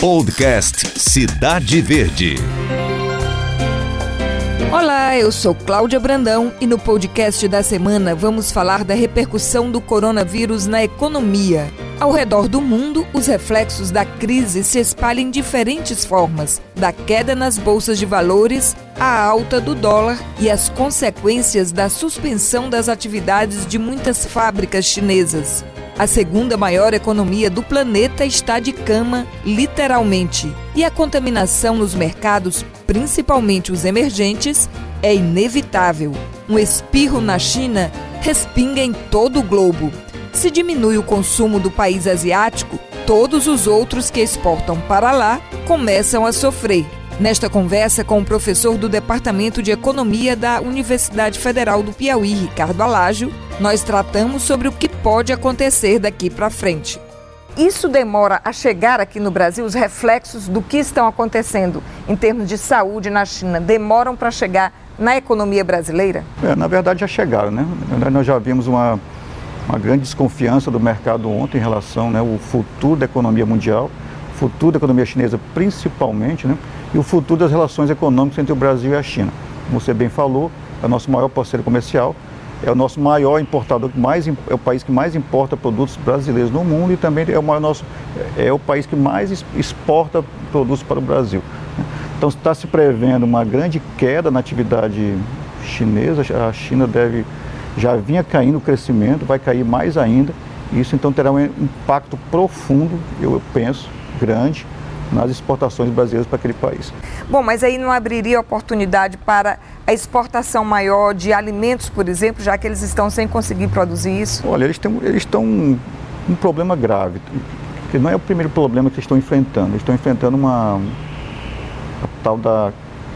Podcast Cidade Verde. Olá, eu sou Cláudia Brandão e no podcast da semana vamos falar da repercussão do coronavírus na economia. Ao redor do mundo, os reflexos da crise se espalham em diferentes formas, da queda nas bolsas de valores à alta do dólar e as consequências da suspensão das atividades de muitas fábricas chinesas. A segunda maior economia do planeta está de cama, literalmente. E a contaminação nos mercados, principalmente os emergentes, é inevitável. Um espirro na China respinga em todo o globo. Se diminui o consumo do país asiático, todos os outros que exportam para lá começam a sofrer. Nesta conversa com o professor do Departamento de Economia da Universidade Federal do Piauí, Ricardo Alágio, nós tratamos sobre o que pode acontecer daqui para frente. Isso demora a chegar aqui no Brasil? Os reflexos do que estão acontecendo em termos de saúde na China demoram para chegar na economia brasileira? É, na verdade, já chegaram, né? Nós já vimos uma, uma grande desconfiança do mercado ontem em relação ao né, futuro da economia mundial, futuro da economia chinesa principalmente, né? E o futuro das relações econômicas entre o Brasil e a China. Como você bem falou, é o nosso maior parceiro comercial, é o nosso maior importador, mais, é o país que mais importa produtos brasileiros no mundo e também é o, maior nosso, é o país que mais exporta produtos para o Brasil. Então está se prevendo uma grande queda na atividade chinesa, a China deve, já vinha caindo o crescimento, vai cair mais ainda, isso então terá um impacto profundo, eu penso, grande, nas exportações brasileiras para aquele país. Bom, mas aí não abriria oportunidade para a exportação maior de alimentos, por exemplo, já que eles estão sem conseguir produzir isso? Olha, eles, têm, eles estão um, um problema grave, que não é o primeiro problema que estão enfrentando. Eles estão enfrentando uma a tal da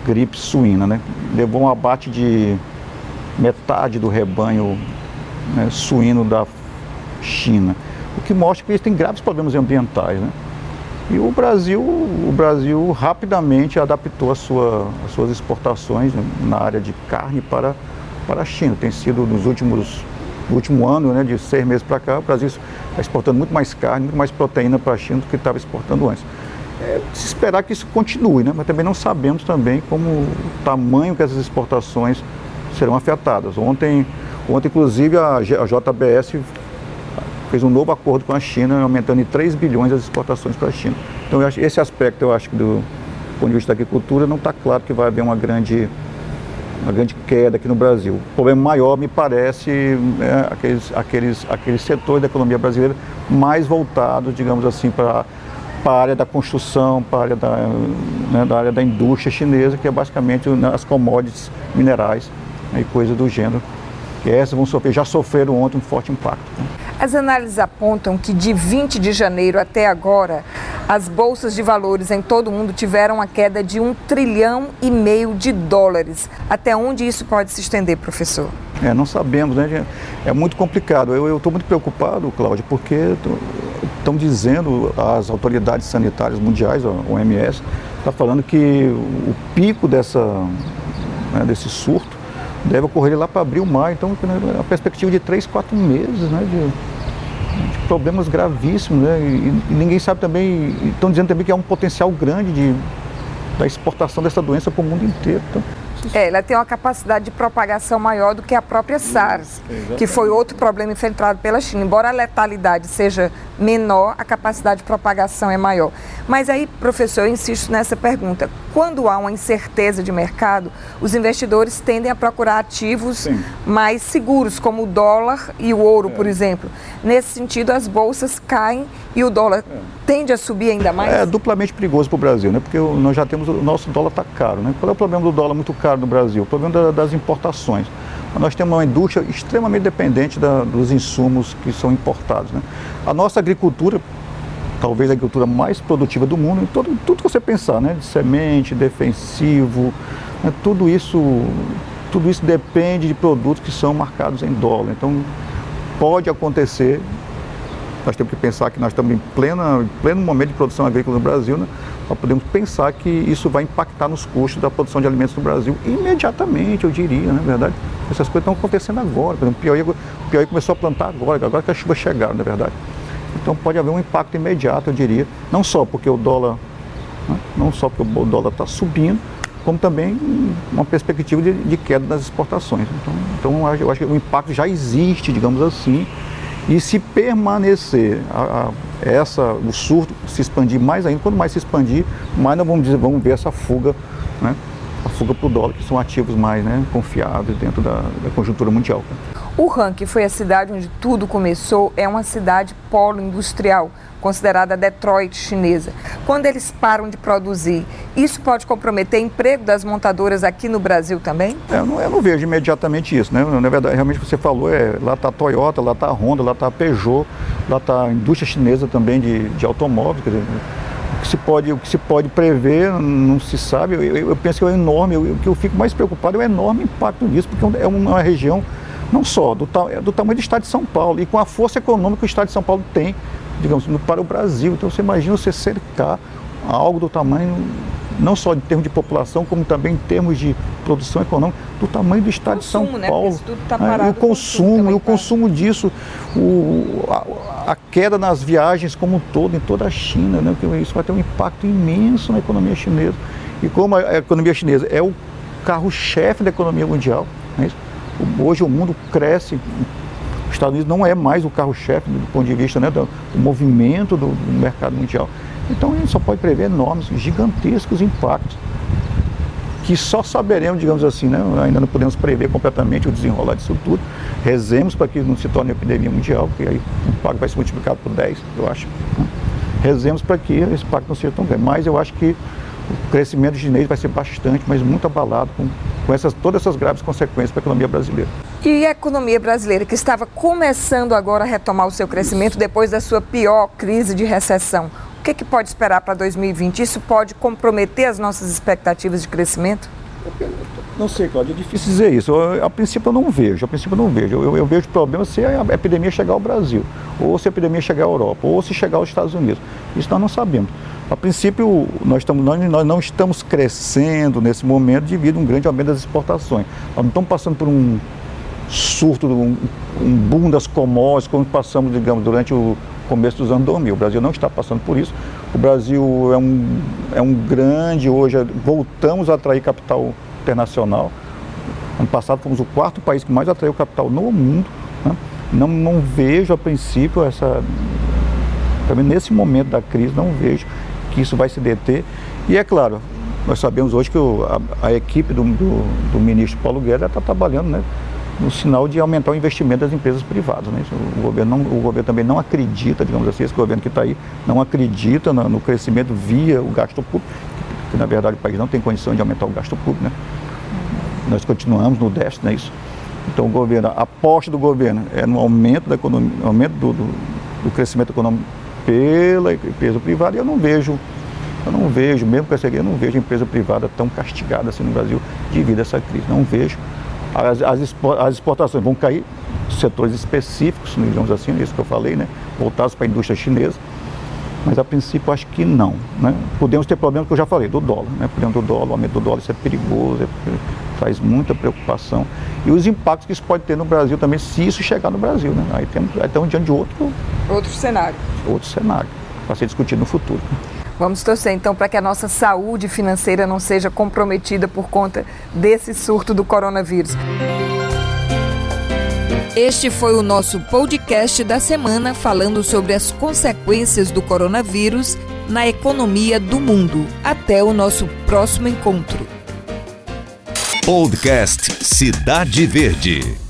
gripe suína, né? Levou um abate de metade do rebanho né, suíno da China, o que mostra que eles têm graves problemas ambientais, né? E o Brasil, o Brasil rapidamente adaptou sua, as suas exportações na área de carne para, para a China. Tem sido nos últimos no último ano, né, de seis meses para cá, o Brasil está exportando muito mais carne, muito mais proteína para a China do que estava exportando antes. É se esperar que isso continue, né, mas também não sabemos também como o tamanho que essas exportações serão afetadas. Ontem, ontem inclusive, a JBS fez um novo acordo com a China, aumentando em 3 bilhões as exportações para a China. Então, acho, esse aspecto, eu acho que do ponto de vista da agricultura, não está claro que vai haver uma grande, uma grande queda aqui no Brasil. O problema maior, me parece, é aqueles, aqueles, aqueles setores da economia brasileira mais voltados, digamos assim, para para a área da construção, para a área da, né, da área da indústria chinesa, que é basicamente né, as commodities minerais né, e coisas do gênero, que essas vão sofrer, já sofreram ontem um forte impacto. Né. As análises apontam que de 20 de janeiro até agora, as bolsas de valores em todo o mundo tiveram uma queda de um trilhão e meio de dólares. Até onde isso pode se estender, professor? É, não sabemos, né? É muito complicado. Eu estou muito preocupado, Cláudio, porque estão dizendo as autoridades sanitárias mundiais, a OMS, está falando que o pico dessa, né, desse surto deve ocorrer lá para abril, maio. Então, a perspectiva de três, quatro meses né, de problemas gravíssimos. Né, e, e, ninguém sabe também, estão dizendo também que há um potencial grande de, da exportação dessa doença para o mundo inteiro. Então, é, ela tem uma capacidade de propagação maior do que a própria SARS, Exatamente. que foi outro problema enfrentado pela China. Embora a letalidade seja menor, a capacidade de propagação é maior. Mas aí, professor, eu insisto nessa pergunta. Quando há uma incerteza de mercado, os investidores tendem a procurar ativos Sim. mais seguros, como o dólar e o ouro, é. por exemplo. Nesse sentido, as bolsas caem e o dólar é. tende a subir ainda mais? É duplamente perigoso para o Brasil, né? porque nós já temos, o nosso dólar está caro. Né? Qual é o problema do dólar muito caro no Brasil? O problema das importações. Nós temos uma indústria extremamente dependente da, dos insumos que são importados. Né? A nossa agricultura, talvez a agricultura mais produtiva do mundo, todo, tudo que você pensar, né? de semente, defensivo, né? tudo, isso, tudo isso depende de produtos que são marcados em dólar. Então, pode acontecer nós temos que pensar que nós estamos em, plena, em pleno momento de produção agrícola no Brasil, né? nós podemos pensar que isso vai impactar nos custos da produção de alimentos no Brasil imediatamente, eu diria, na é verdade. Essas coisas estão acontecendo agora. Por exemplo, o Piauí, o Piauí começou a plantar agora, agora que as chuvas chegaram, na é verdade. Então pode haver um impacto imediato, eu diria. Não só porque o dólar Né? Não só porque o dólar está subindo, como também uma perspectiva de, de queda das exportações. Então, então, eu acho que o impacto já existe, digamos assim, e se permanecer a, a, essa, o surto se expandir mais ainda, quanto mais se expandir, mais nós vamos, dizer, vamos ver essa fuga, né? a fuga para o dólar, que são ativos mais né, confiáveis dentro da, da conjuntura mundial. O Han, que foi a cidade onde tudo começou, é uma cidade polo industrial, considerada Detroit chinesa. Quando eles param de produzir, isso pode comprometer emprego das montadoras aqui no Brasil também? É, eu, não, eu não vejo imediatamente isso. Né? Na verdade, realmente você falou, é, lá está a Toyota, lá está a Honda, lá está a Peugeot, lá está a indústria chinesa também de, de automóveis. Quer dizer, o que se pode, o que se pode prever não se sabe. Eu, eu, eu penso que é enorme. o que eu fico mais preocupado é o enorme impacto nisso, porque é uma região não só do, é do tamanho do estado de São Paulo e com a força econômica que o estado de São Paulo tem, digamos, para o Brasil. Então você imagina você cercar algo do tamanho, não só em termos de população, como também em termos de produção econômica, do tamanho do estado consumo, de São né? Paulo. Tá parado, é, o consumo, e o consumo disso, o, a, a, queda nas viagens como um todo, em toda a China, né? Porque isso vai ter um impacto imenso na economia chinesa. E como a economia chinesa é o carro-chefe da economia mundial, é isso? Hoje o mundo cresce. Os Estados Unidos não é mais o carro-chefe do ponto de vista né, do, do movimento do, do, mercado mundial. Então a gente só pode prever enormes, gigantescos impactos que só saberemos, digamos assim, né, ainda não podemos prever completamente o desenrolar disso tudo. Rezemos para que não se torne epidemia mundial, porque aí o impacto vai ser multiplicado por 10, eu acho. Rezemos para que esse impacto não seja tão grande. Mas eu acho que o crescimento chinês vai ser bastante, mas muito abalado com, com essas, todas essas graves consequências para a economia brasileira. E a economia brasileira, que estava começando agora a retomar o seu crescimento depois da sua pior crise de recessão, o que, que pode esperar para 2020? Isso pode comprometer as nossas expectativas de crescimento? Não sei, Cláudio, é difícil dizer isso. Eu, a princípio eu não vejo, a princípio eu não vejo. Eu, eu vejo problema se a epidemia chegar ao Brasil, ou se a epidemia chegar à Europa, ou se chegar aos Estados Unidos. Isso nós não sabemos. A princípio, nós, estamos, nós, nós não estamos crescendo nesse momento devido a um grande aumento das exportações. Nós não estamos passando por um surto, um, um boom das commodities, como passamos, digamos, durante o começo dos anos 2000. O Brasil não está passando por isso. O Brasil é um, é um grande, hoje, voltamos a atrair capital internacional. Ano passado fomos o quarto país que mais atraiu capital no mundo. Né? Não, não vejo, a princípio, essa. Também nesse momento da crise, não vejo que isso vai se deter. E é claro, nós sabemos hoje que o, a, a, equipe do, do, do, ministro Paulo Guedes está trabalhando né, no sinal de aumentar o investimento das empresas privadas. Né? O, governo não, o governo também não acredita, digamos assim, esse governo que está aí não acredita no, no, crescimento via o gasto público, que, na verdade o país não tem condição de aumentar o gasto público. Né? Nós continuamos no déficit, não é isso? Então o governo, a aposta do governo é no aumento da economia, aumento do, do, do crescimento econômico pela empresa privada e eu não vejo, eu não vejo, mesmo com essa eu não vejo empresa privada tão castigada assim no Brasil devido a essa crise. Não vejo. As, as, as exportações vão cair, setores específicos, digamos assim, isso que eu falei, né? Voltados para a indústria chinesa. Mas a princípio acho que não. Né? Podemos ter problemas que eu já falei, do dólar. Né? Problema do dólar, o aumento do dólar, isso é perigoso, é, faz muita preocupação. E os impactos que isso pode ter no Brasil também, se isso chegar no Brasil. Né? Aí, temos, aí estamos diante de outro, outro cenário. Outro cenário, para ser discutido no futuro. Vamos torcer então para que a nossa saúde financeira não seja comprometida por conta desse surto do coronavírus. Este foi o nosso podcast da semana falando sobre as consequências do coronavírus na economia do mundo. Até o nosso próximo encontro. Podcast Cidade Verde.